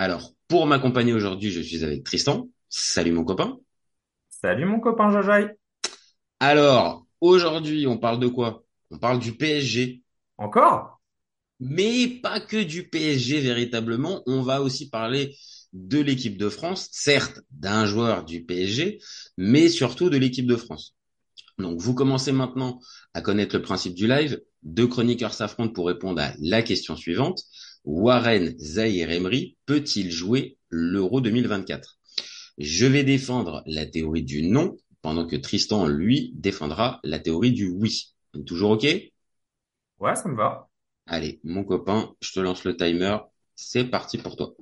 Alors, pour m'accompagner aujourd'hui, je suis avec Tristan. Salut mon copain. Salut mon copain Jajaï. Alors, aujourd'hui, on parle de quoi? On parle du PSG. Encore? Mais pas que du PSG véritablement, on va aussi parler de l'équipe de France, certes d'un joueur du PSG, mais surtout de l'équipe de France. Donc vous commencez maintenant à connaître le principe du live. Deux chroniqueurs s'affrontent pour répondre à la question suivante. Warren Zahir Emery peut-il jouer l'Euro 2024 Je vais défendre la théorie du non, pendant que Tristan, lui, défendra la théorie du oui. Toujours OK? Ouais, ça me va. Allez, mon copain, je te lance le timer. C'est parti pour toi.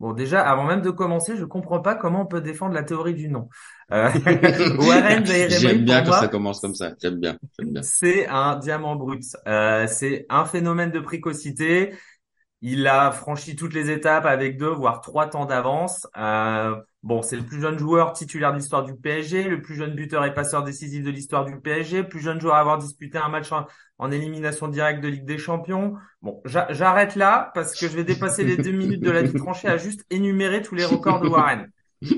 Bon, déjà, avant même de commencer, je comprends pas comment on peut défendre la théorie du non. Euh, Warren J'aime bien quand ça commence comme ça. J'aime bien. bien. C'est un diamant brut. Euh, c'est un phénomène de précocité. Il a franchi toutes les étapes avec deux, voire trois temps d'avance. Euh, bon, c'est le plus jeune joueur titulaire de l'histoire du PSG, le plus jeune buteur et passeur décisif de l'histoire du PSG, plus jeune joueur à avoir disputé un match en, élimination directe de Ligue des Champions. Bon, j'arrête là parce que je vais dépasser les deux minutes de la vie tranchée à juste énumérer tous les records de Warren.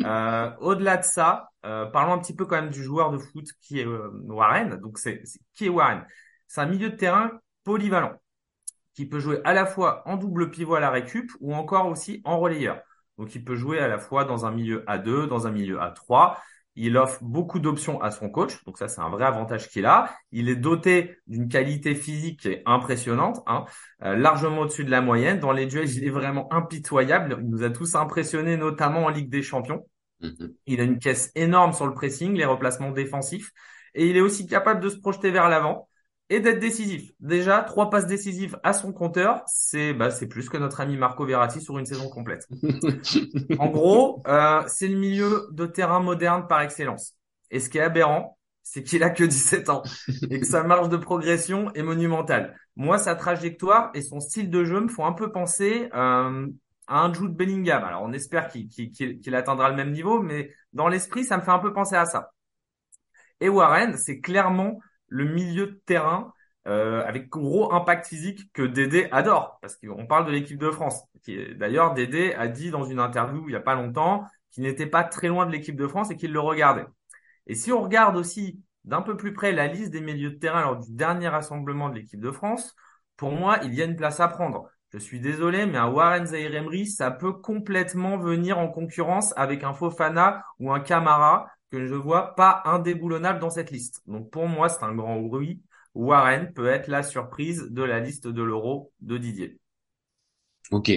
Euh, Au-delà de ça, euh, parlons un petit peu quand même du joueur de foot qui est euh, Warren. Donc, c'est qui est Warren? C'est un milieu de terrain polyvalent qui peut jouer à la fois en double pivot à la récup ou encore aussi en relayeur. Donc il peut jouer à la fois dans un milieu A2, dans un milieu A3. Il offre beaucoup d'options à son coach, donc ça c'est un vrai avantage qu'il a. Il est doté d'une qualité physique qui est impressionnante, hein, euh, largement au-dessus de la moyenne. Dans les duels, il est vraiment impitoyable. Il nous a tous impressionnés, notamment en Ligue des Champions. Mm-hmm. Il a une caisse énorme sur le pressing, les replacements défensifs, et il est aussi capable de se projeter vers l'avant et d'être décisif. Déjà, trois passes décisives à son compteur, c'est bah, c'est plus que notre ami Marco Verratti sur une saison complète. en gros, euh, c'est le milieu de terrain moderne par excellence. Et ce qui est aberrant, c'est qu'il a que 17 ans et que sa marge de progression est monumentale. Moi, sa trajectoire et son style de jeu me font un peu penser euh, à un Jude Bellingham. Alors, on espère qu'il atteindra le même niveau, mais dans l'esprit, ça me fait un peu penser à ça. Et Warren, c'est clairement le milieu de terrain euh, avec gros impact physique que Dédé adore, parce qu'on parle de l'équipe de France. D'ailleurs, Dédé a dit dans une interview il n'y a pas longtemps qu'il n'était pas très loin de l'équipe de France et qu'il le regardait. Et si on regarde aussi d'un peu plus près la liste des milieux de terrain lors du dernier rassemblement de l'équipe de France, pour moi, il y a une place à prendre. Je suis désolé, mais un Warren Emery, ça peut complètement venir en concurrence avec un Fofana ou un Camara que je vois pas indéboulonnable dans cette liste. Donc pour moi, c'est un grand oui. Warren peut être la surprise de la liste de l'euro de Didier. Ok,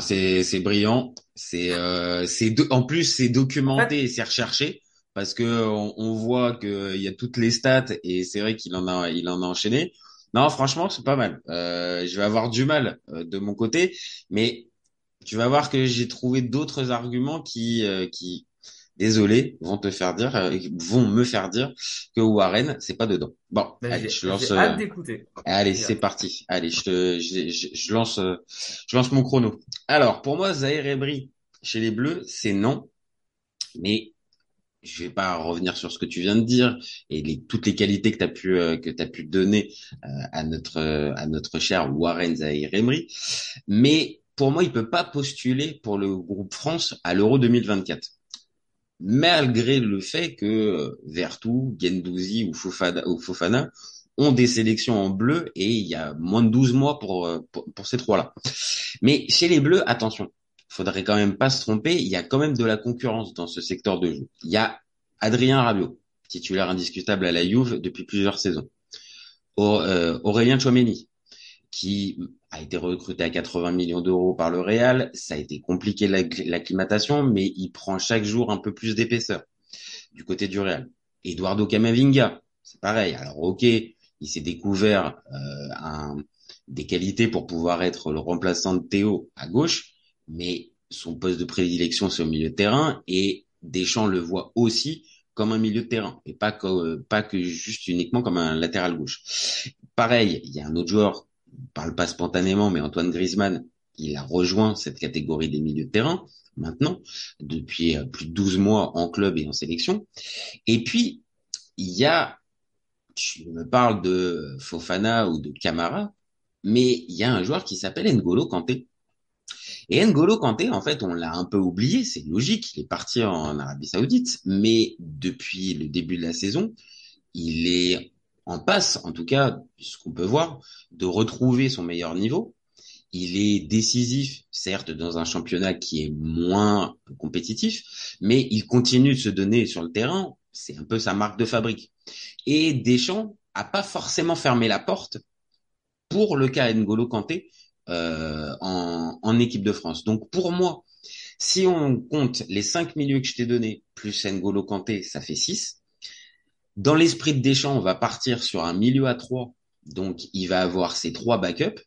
c'est c'est brillant. C'est euh, c'est en plus c'est documenté et c'est recherché parce que on, voit que il y a toutes les stats et c'est vrai qu'il en a il en a enchaîné. Non, franchement, c'est pas mal. Euh, je vais avoir du mal euh, de mon côté, mais tu vas voir que j'ai trouvé d'autres arguments qui euh, qui désolé, vont te faire dire, euh, vont me faire dire que Warren, c'est pas dedans. Bon, allez, je lance. Hâte euh, d'écouter. Allez, c'est parti. Allez, je te, je, je, lance, euh, je lance mon chrono. Alors, pour moi, Zahir Ebri chez les Bleus, c'est non, mais je vais pas revenir sur ce que tu viens de dire et les, toutes les qualités que tu as pu que tu pu donner à notre à notre cher Warren Zahir Emery, mais pour moi, il peut pas postuler pour le groupe France à l'Euro 2024 malgré le fait que euh, Vertu, Gendouzi ou Fofana, ont des sélections en bleu et il y a moins de 12 mois euh, pour, pour, ces trois-là. Mais chez les bleus, attention, faudrait quand même pas se tromper, il y a quand même de la concurrence dans ce secteur de jeu. Il y a Adrien Rabiot, titulaire indiscutable à la Juve depuis plusieurs saisons. Euh, Aurélien Chouameni, qui a été recruté à 80 millions d'euros par le Real. Ça a été compliqué l'acclimatation, mais il prend chaque jour un peu plus d'épaisseur du côté du Real. Eduardo Camavinga, c'est pareil. Alors ok, il s'est découvert euh, un, des qualités pour pouvoir être le remplaçant de Théo à gauche, mais son poste de prédilection, c'est au milieu de terrain, et Deschamps le voit aussi comme un milieu de terrain, et pas que, pas que juste uniquement comme un latéral gauche. Pareil, il y a un autre joueur, parle pas spontanément, mais Antoine Griezmann, il a rejoint cette catégorie des milieux de terrain, maintenant, depuis euh, plus de 12 mois en club et en sélection. Et puis, il y a, tu me parles de Fofana ou de Camara, mais il y a un joueur qui s'appelle N'Golo Kanté. Et N'Golo Kanté, en fait, on l'a un peu oublié, c'est logique, il est parti en Arabie Saoudite, mais depuis le début de la saison, il est en passe, en tout cas, ce qu'on peut voir, de retrouver son meilleur niveau. Il est décisif, certes, dans un championnat qui est moins compétitif, mais il continue de se donner sur le terrain. C'est un peu sa marque de fabrique. Et Deschamps a pas forcément fermé la porte pour le cas N'Golo Kanté euh, en, en équipe de France. Donc pour moi, si on compte les cinq milieux que je t'ai donnés plus N'Golo Kanté, ça fait 6. Dans l'esprit de Deschamps, on va partir sur un milieu à 3. Donc il va avoir ses trois backups.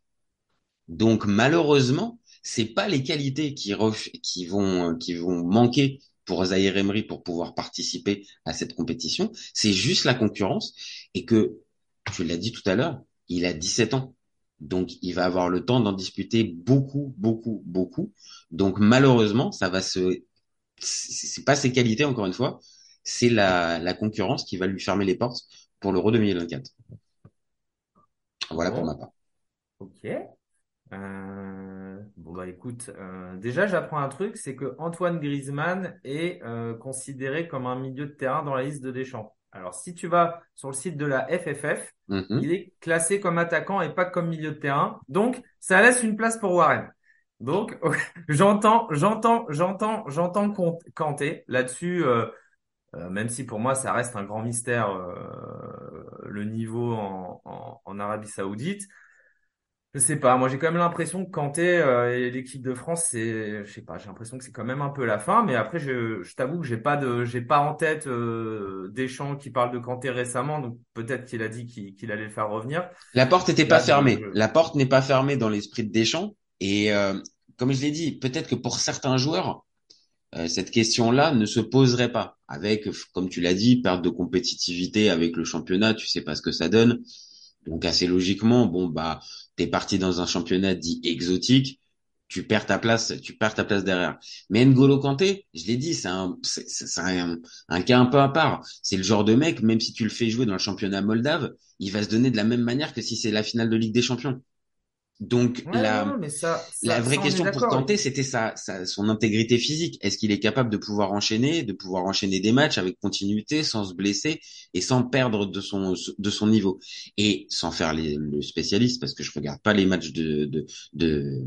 Donc malheureusement, c'est pas les qualités qui, qui vont qui vont manquer pour Zaire Emery pour pouvoir participer à cette compétition. C'est juste la concurrence et que tu l'as dit tout à l'heure, il a 17 ans. Donc, il va avoir le temps d'en disputer beaucoup, beaucoup, beaucoup. Donc, malheureusement, ça va se, c'est pas ses qualités, encore une fois. C'est la, la concurrence qui va lui fermer les portes pour l'Euro 2024. Voilà pour ma part. Ok. Euh, bon bah écoute, euh, déjà j'apprends un truc, c'est que Antoine Griezmann est euh, considéré comme un milieu de terrain dans la liste de Deschamps. Alors si tu vas sur le site de la FFF, Mhm. il est classé comme attaquant et pas comme milieu de terrain. Donc ça laisse une place pour Warren. Donc j'entends, j'entends, j'entends, j'entends Kanté là-dessus. Euh, euh, même si pour moi ça reste un grand mystère euh, le niveau en, en, en Arabie Saoudite. Je sais pas, moi j'ai quand même l'impression que Kanté euh, et l'équipe de France, c'est, je sais pas, j'ai l'impression que c'est quand même un peu la fin. Mais après, je, je t'avoue que j'ai pas de, j'ai pas en tête euh, Deschamps qui parle de Kanté récemment, donc peut-être qu'il a dit qu'il qu'il allait le faire revenir. La porte n'était pas fermée. je- La porte n'est pas fermée dans l'esprit de Deschamps. Et euh, comme je l'ai dit, peut-être que pour certains joueurs, euh, cette question-là ne se poserait pas. Avec, comme tu l'as dit, perte de compétitivité avec le championnat, tu sais pas ce que ça donne. Donc assez logiquement, bon bah, t'es parti dans un championnat dit exotique, tu perds ta place, tu perds ta place derrière. Mais N'Golo Kanté, je l'ai dit, c'est un, un, un cas un peu à part. C'est le genre de mec, même si tu le fais jouer dans le championnat moldave, il va se donner de la même manière que si c'est la finale de Ligue des Champions. Donc Ouais, la, non, mais ça, ça- la vraie ça, question pour. Kanté, c'était sa, sa, son intégrité physique. Est-ce qu'il est capable de pouvoir enchaîner, de pouvoir enchaîner des matchs avec continuité, sans se blesser et sans perdre de son, de son niveau? Et sans faire les, le spécialiste parce que je regarde pas les matchs de, de, de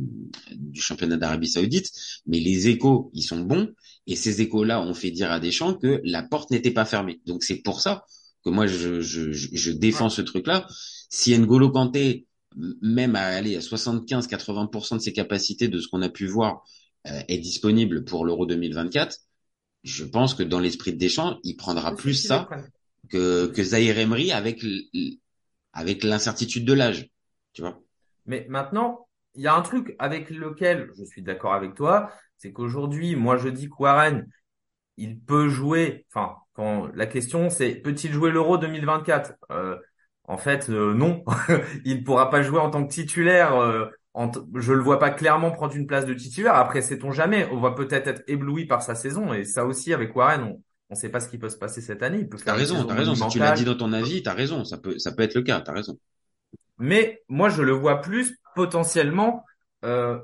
du championnat d'Arabie Saoudite, mais les échos, ils sont bons et ces échos-là ont fait dire à Deschamps que la porte n'était pas fermée. Donc c'est pour ça que moi je, je, je, je défends ce truc-là. Si N'Golo Kanté même à aller à 75-80% de ses capacités de ce qu'on a pu voir euh, est disponible pour l'Euro 2024, je pense que dans l'esprit de Deschamps, il prendra plus ça que, que Zaire Emery avec, avec l'incertitude de l'âge. Tu vois? Mais maintenant, il y a un truc avec lequel je suis d'accord avec toi, c'est qu'aujourd'hui, moi je dis que Warren, il peut jouer, enfin, quand la question c'est peut-il jouer l'Euro 2024? Euh, en fait, euh, non, il ne pourra pas jouer en tant que titulaire. euh, en je le vois pas clairement prendre une place de titulaire. Après, sait-on jamais, on va peut-être être ébloui par sa saison et ça aussi avec Warren, on on sait pas ce qui peut se passer cette année. Il peut T'as raison, t'as raison. Si tu l'as dit dans ton avis, t'as raison. Ça peut, ça peut être le cas. T'as raison. Mais moi, je le vois plus potentiellement euh,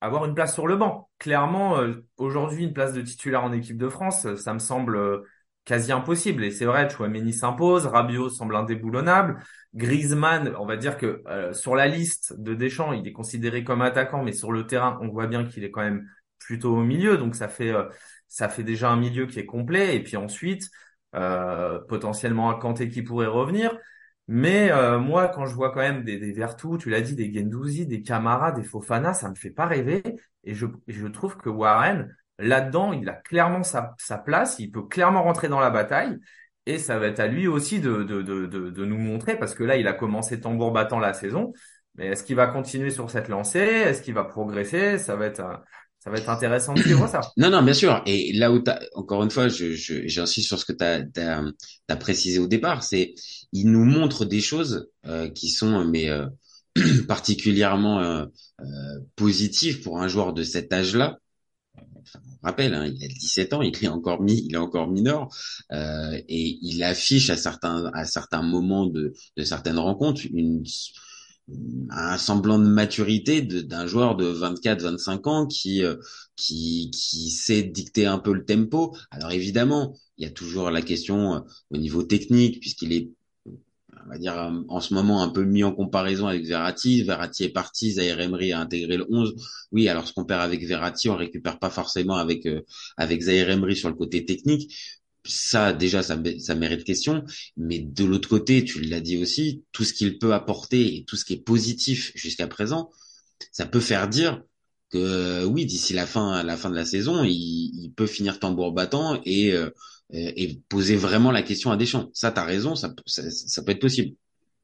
avoir une place sur le banc. Clairement, euh, aujourd'hui, une place de titulaire en équipe de France, ça me semble euh, quasi impossible. Et c'est vrai, Chouameni s'impose, Rabiot semble indéboulonnable, Griezmann, on va dire que euh, sur la liste de Deschamps, il est considéré comme attaquant, mais sur le terrain, on voit bien qu'il est quand même plutôt au milieu. Donc ça fait euh, ça fait déjà un milieu qui est complet. Et puis ensuite, euh, potentiellement un Kanté qui pourrait revenir. Mais euh, moi, quand je vois quand même des, des Vertou, tu l'as dit, des Gendouzi, des Camara, des Fofana, ça me fait pas rêver. Et je, et je trouve que Warren, là-dedans, il a clairement sa, sa place, il peut clairement rentrer dans la bataille. Et ça va être à lui aussi de, de, de, de, nous montrer, parce que là, il a commencé tambour battant la saison. Mais est-ce qu'il va continuer sur cette lancée? Est-ce qu'il va progresser? Ça va être, ça va être intéressant de suivre ça. Non, non, bien sûr. Et là où t'as, encore une fois, je, j'insiste sur ce que tu as, as, précisé au départ, c'est il nous montre des choses euh, qui sont mais euh, particulièrement euh, euh, positives pour un joueur de cet âge-là. On rappelle, hein, il a 17 ans, il est encore il est encore mineur, et il affiche à certains à certains moments de, de certaines rencontres une un semblant de maturité d'un joueur de 24-25 ans qui, euh, qui qui sait dicter un peu le tempo. Alors évidemment, il y a toujours la question euh, au niveau technique puisqu'il est on va dire en ce moment un peu mis en comparaison avec Verratti. Verratti est parti, Zaire Emery a intégré le 11. Oui, alors ce qu'on perd avec Verratti, on récupère pas forcément avec euh, avec Zaire Emery sur le côté technique ça déjà ça, ça mérite question mais de l'autre côté tu l'as dit aussi tout ce qu'il peut apporter et tout ce qui est positif jusqu'à présent ça peut faire dire que oui d'ici la fin la fin de la saison il, il peut finir tambour battant et euh, et poser vraiment la question à Deschamps. Ça t'as raison ça, ça, ça peut être possible.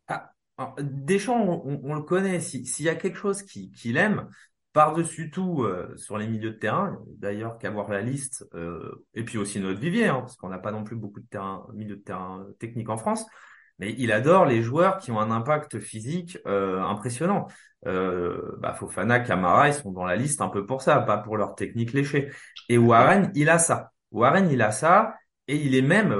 Ah, Deschamps on, on, le connaît. S'il y a quelque chose qu'il aime par-dessus tout euh, sur les milieux de terrain, d'ailleurs qu'avoir la liste, euh, et puis aussi notre vivier, hein, parce qu'on n'a pas non plus beaucoup de terrain, milieux de terrain techniques en France, mais il adore les joueurs qui ont un impact physique euh, impressionnant. Euh, bah, Fofana, Camara, ils sont dans la liste un peu pour ça, pas pour leur technique léchée. Et Warren, il a ça. Warren, il a ça, et il est même,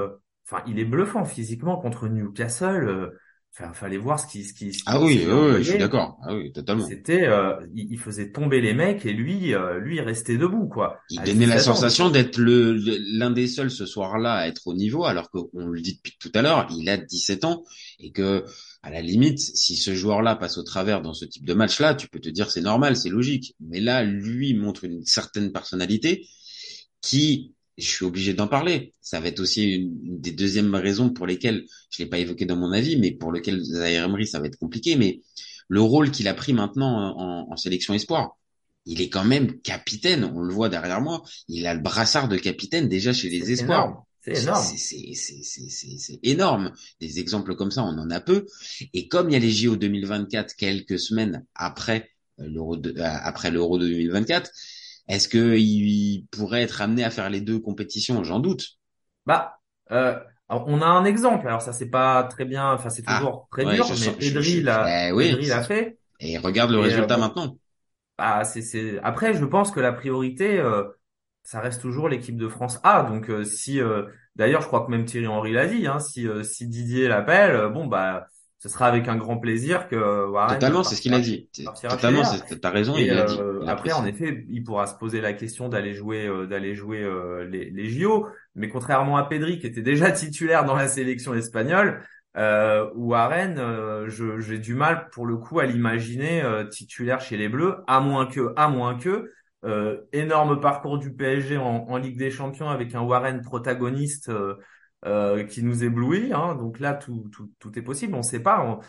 enfin, il est bluffant physiquement contre Newcastle Enfin, fallait voir ce qui, ce qui, ah oui, oui, je suis d'accord. Ah oui, totalement. C'était, euh, il, faisait tomber les mecs et lui, euh, lui, il restait debout, quoi. Il donnait la sensation d'être le, l'un des seuls ce soir-là à être au niveau, alors qu'on le dit depuis tout à l'heure, il a 17 ans et que, à la limite, si ce joueur-là passe au travers dans ce type de match-là, tu peux te dire c'est normal, c'est logique. Mais là, lui montre une certaine personnalité qui je suis obligé d'en parler. Ça va être aussi une, des deuxièmes raisons pour lesquelles je l'ai pas évoqué dans mon avis, mais pour lequel Zaire Emery ça va être compliqué. Mais le rôle qu'il a pris maintenant en, en, sélection espoir, il est quand même capitaine. On le voit derrière moi. Il a le brassard de capitaine déjà chez les espoirs. C'est énorme. C'est énorme. Des exemples comme ça, on en a peu. Et comme il y a les JO 2024 quelques semaines après euh, l'Euro euh, après l'Euro 2024, est-ce qu'il pourrait être amené à faire les deux compétitions? J'en doute. Bah, euh, on a un exemple. Alors ça c'est pas très bien, enfin c'est ah, toujours très dur, mais Pedri l'a, eh l'a fait. Et regarde le résultat euh, maintenant. Bah c'est, c'est. Après, je pense que la priorité, euh, ça reste toujours l'équipe de France A. Donc si, d'ailleurs, je crois que même Thierry Henry l'a dit, hein, si si Didier l'appelle, bon bah ce sera avec un grand plaisir que Warren Totalement, c'est ce qu'il a dit. Totalement, t'as raison, il dit. Euh, après, en effet, il pourra se poser la question d'aller jouer, euh, d'aller jouer euh, les, les JO. Mais contrairement à Pedri, qui était déjà titulaire dans la sélection espagnole, euh, Warren, j'ai du mal pour le coup à l'imaginer titulaire chez les Bleus, à moins que, à moins que, énorme parcours du PSG en, en, Ligue des Champions avec un Warren protagoniste euh, qui nous éblouit. Hein. Donc là, tout, tout, tout est possible. On ne sait pas.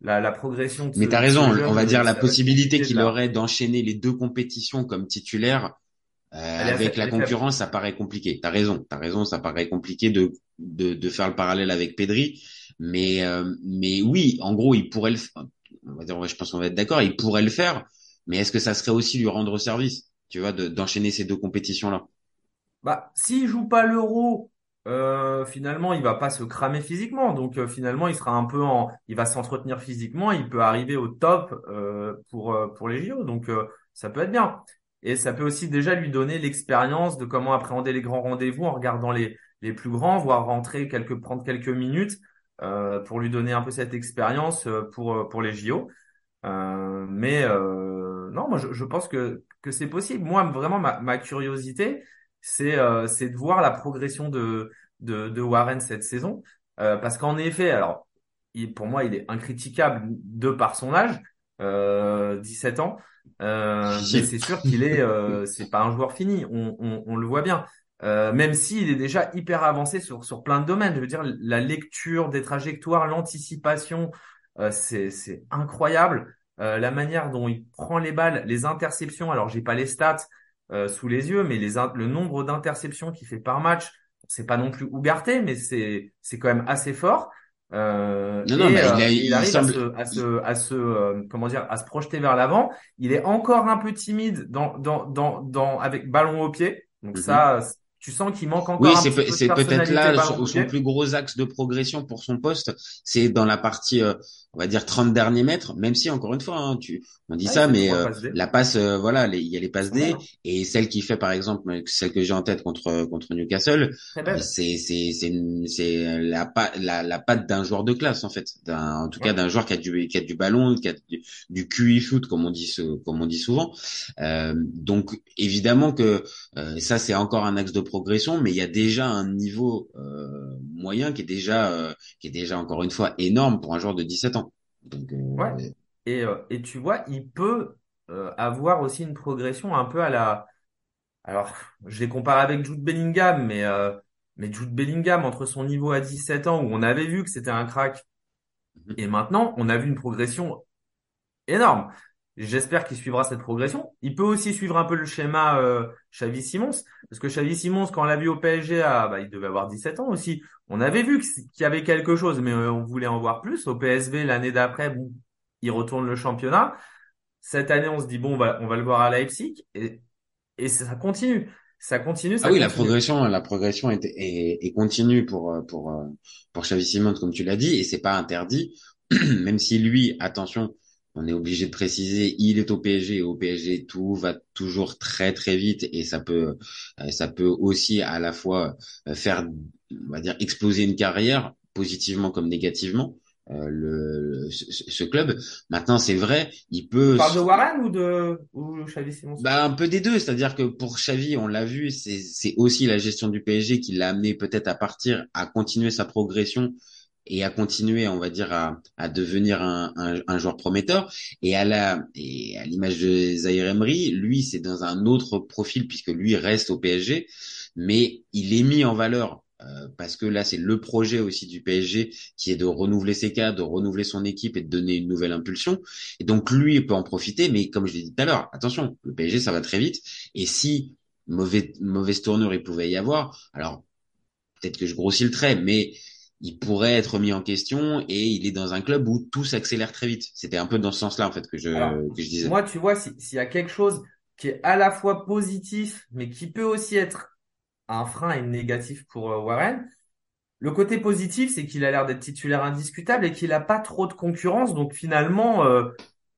la, la, progression. De Mais tu as raison. on va dire la possibilité qu'il aurait d'enchaîner les deux compétitions comme titulaire. Euh, avec la concurrence, ça paraît compliqué. T'as raison, t'as raison, ça paraît compliqué de, de, de faire le parallèle avec Pedri, mais euh, mais oui, en gros, il pourrait le, on va dire, je pense qu'on va être d'accord, il pourrait le faire, mais est-ce que ça serait aussi lui rendre service, tu vois, d'enchaîner ces deux compétitions là Bah, s'il joue pas l'Euro euh, finalement, il va pas se cramer physiquement. Donc euh, finalement, il sera un peu en, il va s'entretenir physiquement. Il peut arriver au top euh, pour euh, pour les JO. Donc ça peut être bien. Et ça peut aussi déjà lui donner l'expérience de comment appréhender les grands rendez-vous en regardant les les plus grands, voire rentrer quelques prendre quelques minutes pour lui donner un peu cette expérience pour pour les JO. mais non, moi je, je pense que que c'est possible. Moi vraiment ma, ma curiosité c'est euh, c'est de voir la progression de de, de Warren cette saison, euh, parce qu'en effet, alors il, pour moi, il est incritiquable de par son âge, euh, 17 ans, euh, mais c'est sûr qu'il est euh, c'est pas un joueur fini, on, on, on le voit bien. Euh, même s'il est déjà hyper avancé sur, sur plein de domaines. Je veux dire, la lecture des trajectoires, l'anticipation, euh, c'est, c'est incroyable. Euh, la manière dont il prend les balles, les interceptions. Alors, j'ai pas les stats, euh, sous les yeux, mais les le nombre d'interceptions qu'il fait par match, c'est pas non plus ougarté, mais c'est c'est quand même assez fort. Euh, Non, non, et, mais il euh, a- il, il arrive semble- à se, à se, à se, euh, comment dire, à se projeter vers l'avant. Il est encore un peu timide dans, dans, dans, dans, avec ballon au pied. Donc Mhm. ça, tu sens qu'il manque encore Oui, un c'est peut- peut-être là son, son plus gros axe de progression pour son poste, c'est dans la partie, euh, on va dire 30 derniers mètres, même si encore une fois, hein, tu, on dit Ouais, ça, mais euh, la passe, euh, voilà, il y a les passes D et celle qui fait par exemple, euh, celle que j'ai en tête contre contre Newcastle, euh, c'est c'est c'est la la la patte d'un joueur de classe en fait, en tout cas d'un joueur qui a du qui a du ballon, qui a du, du QI foot comme on dit ce- comme on dit souvent. Euh, donc évidemment que euh, ça, c'est encore un axe de progression, mais il y a déjà un niveau euh, moyen qui est déjà, euh, qui est déjà encore une fois énorme pour un joueur de 17 ans. Donc, euh, Ouais. Et, euh, et tu vois, il peut euh, avoir aussi une progression un peu à la. Alors, je l'ai comparé avec Jude Bellingham, mais, euh, mais Jude Bellingham, entre son niveau à 17 ans, où on avait vu que c'était un crack, Mhm. et maintenant, on a vu une progression énorme. J'espère qu'il suivra cette progression. Il peut aussi suivre un peu le schéma euh, Xavi Simons, parce que Xavi Simons, quand on l'a vu au PSG, ah, bah, il devait avoir 17 ans aussi. On avait vu qu'il y avait quelque chose, mais euh, on voulait en voir plus. Au PSV, l'année d'après, bon, il retourne le championnat. Cette année, on se dit, bon, on va, on va le voir à Leipzig, et, et ça continue. Ça continue, ça ah oui, la progression, la progression est, est, est continue pour euh, pour euh, pour Xavi Simons, comme tu l'as dit, et c'est pas interdit, même si lui, attention, on est obligé de préciser, il est au PSG, et au PSG, tout va toujours très très vite, et ça peut euh, ça peut aussi à la fois euh, faire, on va dire, exploser une carrière positivement comme négativement. euh, le, ce, ce club. Maintenant, c'est vrai, il peut. Tu parles de Warren ou de ou Xavi? Bah, un peu des deux, c'est-à-dire que pour Xavi, on l'a vu, c'est c'est aussi la gestion du PSG qui l'a amené peut-être à partir, à continuer sa progression et à continuer, on va dire, à, à devenir un, un, un joueur prometteur. Et à la et à l'image de Zaire Emery, lui, c'est dans un autre profil puisque lui reste au PSG, mais il est mis en valeur. euh, parce que là, c'est le projet aussi du PSG qui est de renouveler ses cadres, de renouveler son équipe et de donner une nouvelle impulsion. Et donc lui, il peut en profiter, mais comme je l'ai dit tout à l'heure, attention, le PSG, ça va très vite. Et si mauvais, mauvaise tournure il pouvait y avoir, alors peut-être que je grossis le trait, mais il pourrait être mis en question et il est dans un club où tout s'accélère très vite. C'était un peu dans ce sens-là en fait que je Alors, que je disais. Moi, tu vois, si- s'il y a quelque chose qui est à la fois positif, mais qui peut aussi être un frein et négatif pour euh, Warren, le côté positif, c'est qu'il a l'air d'être titulaire indiscutable et qu'il n'a pas trop de concurrence. Donc finalement, euh,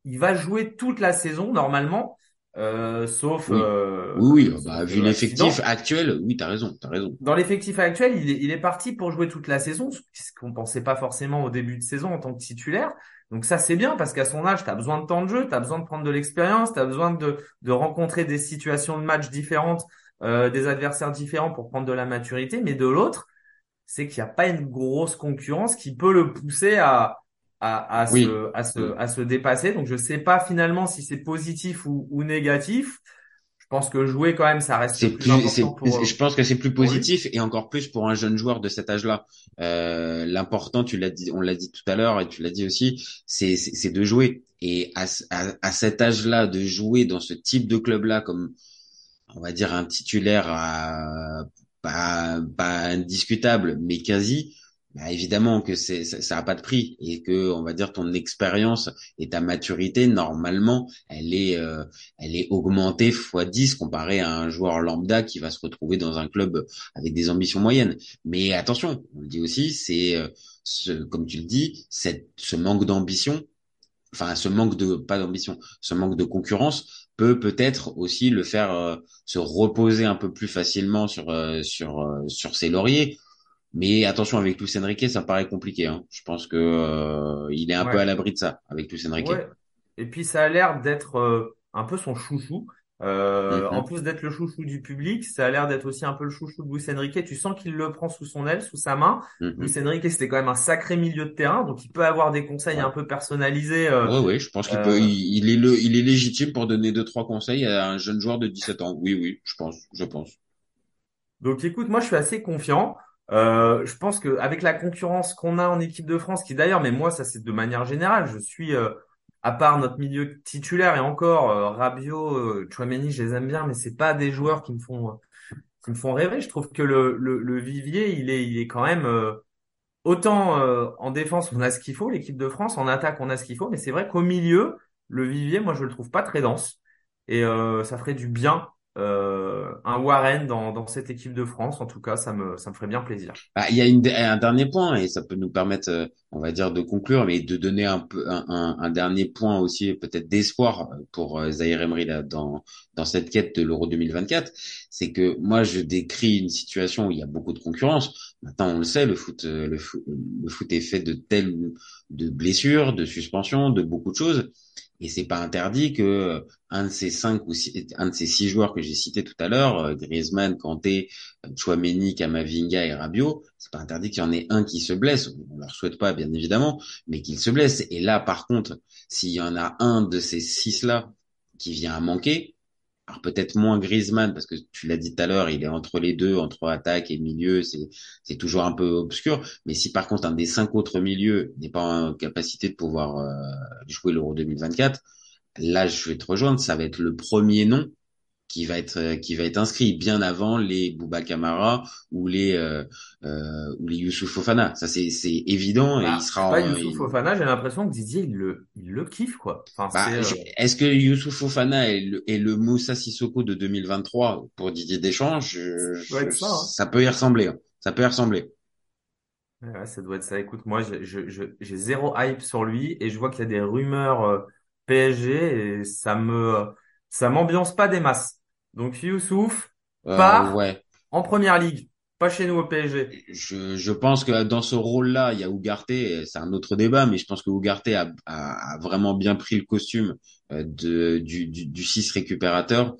il va jouer toute la saison normalement, euh, sauf Oui. euh, oui, oui, bah, vu l'effectif actuel, oui, t'as raison, t'as raison. Dans l'effectif actuel, il est, il est parti pour jouer toute la saison, ce qu'on pensait pas forcément au début de saison en tant que titulaire. Donc ça, c'est bien parce qu'à son âge, tu as besoin de temps de jeu, tu as besoin de prendre de l'expérience, tu as besoin de, de rencontrer des situations de match différentes, euh, des adversaires différents pour prendre de la maturité. Mais de l'autre, c'est qu'il n'y a pas une grosse concurrence qui peut le pousser à, à, à, Oui. se, à, se, à se dépasser. Donc je sais pas finalement si c'est positif ou, ou négatif. Je pense que jouer quand même, ça reste plus plus, important pour, euh, je pense que c'est plus positif et encore plus pour un jeune joueur de cet âge-là. Euh, l'important, tu l'as dit, on l'a dit tout à l'heure et tu l'as dit aussi, c'est, de jouer. Et à, à, à cet âge-là, de jouer dans ce type de club-là, comme on va dire un titulaire à- pas, pas indiscutable, mais quasi, bah évidemment que ça, ça a pas de prix et que on va dire ton expérience et ta maturité normalement, elle est, euh, elle est augmentée fois 10 comparé à un joueur lambda qui va se retrouver dans un club avec des ambitions moyennes. Mais attention, on le dit aussi, c'est euh, ce, comme tu le dis, cette, ce manque d'ambition, enfin ce manque de pas d'ambition, ce manque de concurrence peut peut-être aussi le faire euh, se reposer un peu plus facilement sur sur sur ses lauriers. Mais attention avec Luis Enrique, ça paraît compliqué. Hein. Je pense que euh, il est un Ouais. peu à l'abri de ça avec Luis Enrique. Ouais. Et puis ça a l'air d'être euh, un peu son chouchou. Euh, Mhm. En plus d'être le chouchou du public, ça a l'air d'être aussi un peu le chouchou de Luis Enrique. Tu sens qu'il le prend sous son aile, sous sa main. Luis Enrique, c'était quand même un sacré milieu de terrain, donc il peut avoir des conseils Ouais. un peu personnalisés. euh, Ouais, ouais, je pense qu'il euh, peut, il, il est le, il est légitime pour donner deux, trois conseils à un jeune joueur de 17 ans. Oui, oui, je pense, je pense. Donc écoute, moi je suis assez confiant. Euh, je pense que avec la concurrence qu'on a en équipe de France, qui d'ailleurs, mais moi ça c'est de manière générale, je suis euh, à part notre milieu titulaire et encore euh, Rabiot, euh, Tchouaméni, je les aime bien, mais c'est pas des joueurs qui me font qui me font rêver. Je trouve que le le, le vivier il est il est quand même euh, autant en défense on a ce qu'il faut, l'équipe de France, en attaque on a ce qu'il faut, mais c'est vrai qu'au milieu, le vivier, moi je le trouve pas très dense et ça ferait du bien euh, un Warren dans, dans cette équipe de France. En tout cas, ça me ça me ferait bien plaisir. Bah, il y a une, un dernier point et ça peut nous permettre, euh, on va dire, de conclure, mais de donner un peu un, un, un dernier point aussi peut-être d'espoir pour euh, Zahir Emery là dans dans cette quête de l'Euro 2024. C'est que moi je décris une situation où il y a beaucoup de concurrence. Maintenant on le sait, le foot euh, le foot, le foot est fait de telles de blessures, de suspensions, de beaucoup de choses. Et c'est pas interdit que euh, un de ces cinq ou six, un de ces six joueurs que j'ai cités tout à l'heure, euh, Griezmann, Kanté, Chouameni, Kamavinga et Rabiot, c'est pas interdit qu'il y en ait un qui se blesse. On leur souhaite pas, bien évidemment, mais qu'il se blesse. Et là, par contre, s'il y en a un de ces six là qui vient à manquer, alors peut-être moins Griezmann parce que tu l'as dit tout à l'heure, il est entre les deux, entre attaque et milieu, c'est c'est toujours un peu obscur. Mais si par contre un des cinq autres milieux n'est pas en capacité de pouvoir euh, jouer l'Euro 2024, là je vais te rejoindre, ça va être le premier nom qui va être euh, qui va être inscrit bien avant les Bouba Kamara ou les euh, euh, ou les Youssouf Fofana. Ça c'est c'est évident et Bah, il sera pas en- Youssouf il- Fofana, j'ai l'impression que Didier il le il le kiffe quoi. Enfin Bah, euh, est-ce que Youssouf Fofana est le, est le Moussa Sissoko de 2023 pour Didier Deschamps? Je, Ça je- hein. ça peut y ressembler. hein. Ça peut y ressembler. Ouais, ça doit être ça. Écoute, moi, j'ai je, je, j'ai zéro hype sur lui et je vois qu'il y a des rumeurs euh, PSG et ça me ça m'ambiance pas des masses. Donc Youssouf Euh, part ouais. en première ligue, pas chez nous au PSG. Je, je pense que dans ce rôle-là, il y a Ougarté, c'est un autre débat, mais je pense que Ougarté a, a, a vraiment bien pris le costume euh, de, du, du, du 6 récupérateur.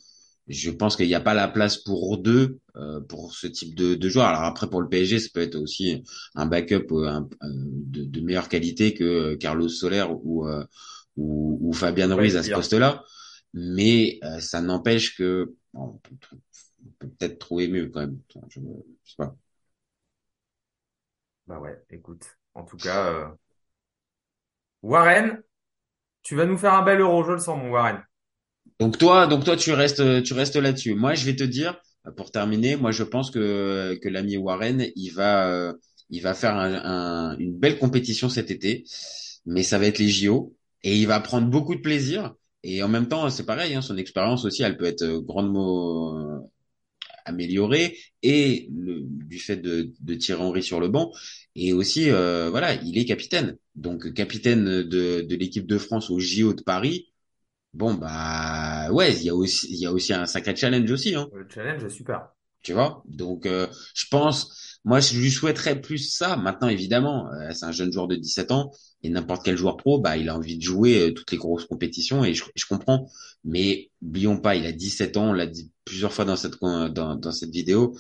Je pense qu'il n'y a pas la place pour deux euh, pour ce type de, de joueur. Alors après, pour le PSG, ça peut être aussi un backup euh, un- de, de meilleure qualité que Carlos Soler ou, euh, ou, ou Fabian Ruiz à ce poste-là. Mais euh, ça n'empêche que on peut, peut-être trouver mieux quand même. Je, je sais pas. Bah ouais, écoute. En tout cas, euh, Warren, tu vas nous faire un bel euro, je le sens, mon Warren. Donc toi, donc toi, tu restes, tu restes là-dessus. Moi, je vais te dire, pour terminer, moi, je pense que que l'ami Warren, il va, euh, il va faire un, un- une belle compétition cet été, mais ça va être les JO et il va prendre beaucoup de plaisir. Et en même temps, c'est pareil, hein, son expérience aussi, elle peut être euh, grandement euh, améliorée et le, du fait de, de Thierry Henry sur le banc. Et aussi, euh, voilà, il est capitaine. Donc capitaine de, de l'équipe de France aux JO de Paris. Bon bah ouais, il y a aussi il y a aussi un sacré challenge aussi hein, Le challenge est super. tu vois? Donc euh, je pense moi je lui souhaiterais plus ça. Maintenant évidemment, euh, c'est un jeune joueur de 17 ans et n'importe quel joueur pro, bah il a envie de jouer euh, toutes les grosses compétitions et je, je comprends. Mais oublions pas, il a 17 ans, on l'a dit plusieurs fois dans cette dans dans cette vidéo,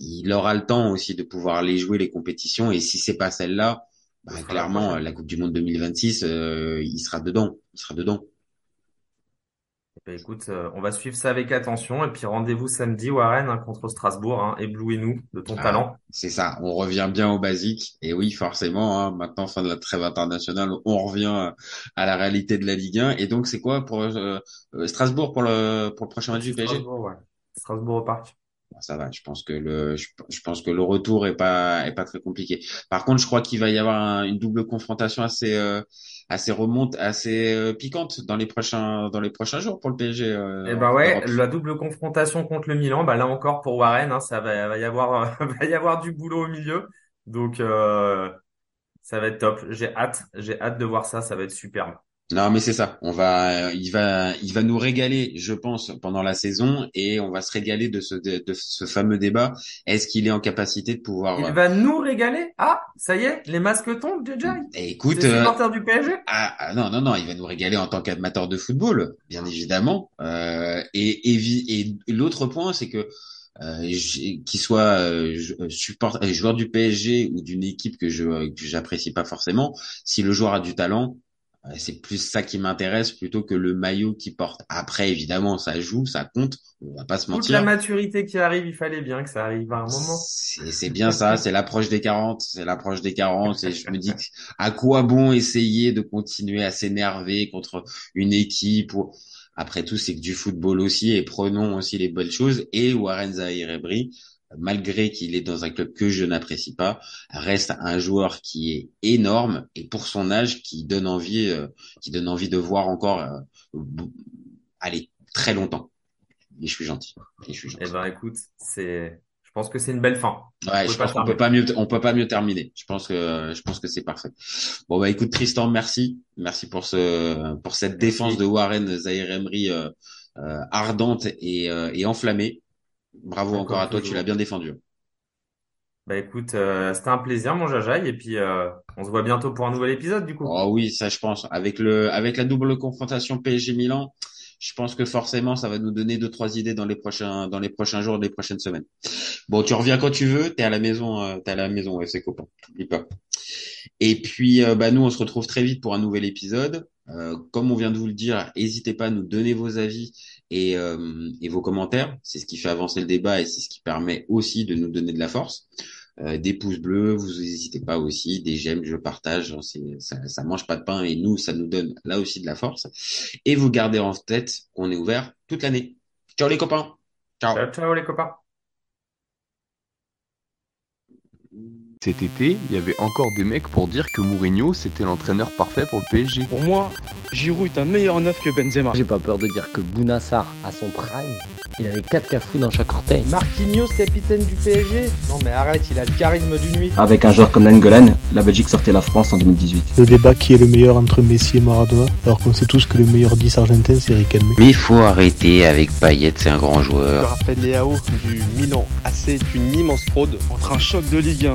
il aura le temps aussi de pouvoir aller jouer les compétitions et si c'est pas celle-là, bah, clairement prochaine. la Coupe du monde 2026 euh, il sera dedans, il sera dedans. Ben, écoute, euh, on va suivre ça avec attention et puis rendez-vous samedi, Warren, hein, contre Strasbourg. Hein, éblouis-nous de ton Ah, talent. C'est ça, on revient bien au basique. Et oui, forcément, hein, maintenant, fin de la trêve internationale, on revient euh, à la réalité de la Ligue 1. Et donc, c'est quoi pour euh, euh, Strasbourg pour le pour le prochain match du PSG? Strasbourg, ouais. Strasbourg au parc. Ça va, je pense que le je, je pense que le retour est pas est pas très compliqué. Par contre, je crois qu'il va y avoir un- une double confrontation assez euh, assez remonte, assez euh, piquante dans les prochains dans les prochains jours pour le PSG. euh, Eh en ben ouais, la double confrontation contre le Milan, bah là encore pour Warren, hein, ça va, va y avoir, va y avoir du boulot au milieu. Donc euh, ça va être top. J'ai hâte, j'ai hâte de voir ça, ça va être superbe. Non, mais c'est ça. On va, il va, il va nous régaler, je pense, pendant la saison, et on va se régaler de ce, de, de ce fameux débat. Est-ce qu'il est en capacité de pouvoir Il va nous régaler? Ah, ça y est, les masques tombent, déjà. Écoute, C'est euh, supporter du PSG. ah, ah, non, non, non, il va nous régaler en tant qu'amateur de football, bien évidemment. Euh, et, et, et l'autre point, c'est que euh, qu'il soit euh, euh, support, euh, joueur du PSG ou d'une équipe que je que j'apprécie pas forcément, si le joueur a du talent, euh, c'est plus ça qui m'intéresse plutôt que le maillot qu'il porte. Après, évidemment, ça joue, ça compte, on va pas se Toute la mentir. maturité qui arrive, il fallait bien que ça arrive à un moment. C'est bien ça, c'est l'approche des 40, c'est l'approche des 40 et je me dis à quoi bon essayer de continuer à s'énerver contre une équipe ou après tout c'est que du football aussi et prenons aussi les belles choses et Warren Zahir malgré qu'il est dans un club que je n'apprécie pas, reste un joueur qui est énorme et pour son âge qui donne envie, euh, qui donne envie de voir encore, euh, allez, très longtemps. Et je suis gentil. Et je suis gentil. Eh ben, écoute, c'est, je pense que c'est une belle fin. Ouais, On je peut pense pas qu'on peut pas mieux, on peut pas mieux terminer. Je pense que, je pense que c'est parfait. Bon bah écoute Tristan, merci, merci pour ce, pour cette défense de Warren Zahir Emery euh, euh, ardente et, euh, et enflammée. Bravo encore à toi, tu l'as bien défendu. Bah écoute, euh, c'était un plaisir, mon Jajaï, et puis euh, on se voit bientôt pour un nouvel épisode, du coup. Oh oui, ça je pense. Avec le, avec la double confrontation PSG Milan, je pense que forcément ça va nous donner deux trois idées dans les prochains, dans les prochains jours, les prochaines semaines. Bon, tu reviens quand tu veux. T'es à la maison, euh, t'es à la maison, FC copain. N'oublie pas. Et puis, euh, bah nous, on se retrouve très vite pour un nouvel épisode. Euh, comme on vient de vous le dire, n'hésitez pas à nous donner vos avis et, euh, et vos commentaires. C'est ce qui fait avancer le débat et c'est ce qui permet aussi de nous donner de la force. Euh, des pouces bleus, vous n'hésitez pas aussi, des j'aime, je partage, c'est, ça, ça mange pas de pain et nous, ça nous donne là aussi de la force. Et vous gardez en tête qu'on est ouvert toute l'année. Ciao les copains. Ciao. Ciao, ciao les copains. Cet été, il y avait encore des mecs pour dire que Mourinho c'était l'entraîneur parfait pour le PSG. Pour moi, Giroud est un meilleur neuf que Benzema. J'ai pas peur de dire que Bounassar, à son prime, il avait 4 cafous dans chaque orteil. Marquinhos, capitaine du PSG Non mais arrête, il a le charisme du nuit. Avec un joueur comme Nangolan, la Belgique sortait la France en 2018. Le débat qui est le meilleur entre Messi et Maradona, alors qu'on sait tous que le meilleur 10 argentin c'est Riquelme. Mais il faut arrêter avec Payet, c'est un grand Je joueur. rappelle Léao du Milan AC est une immense fraude. Entre un choc de Ligue 1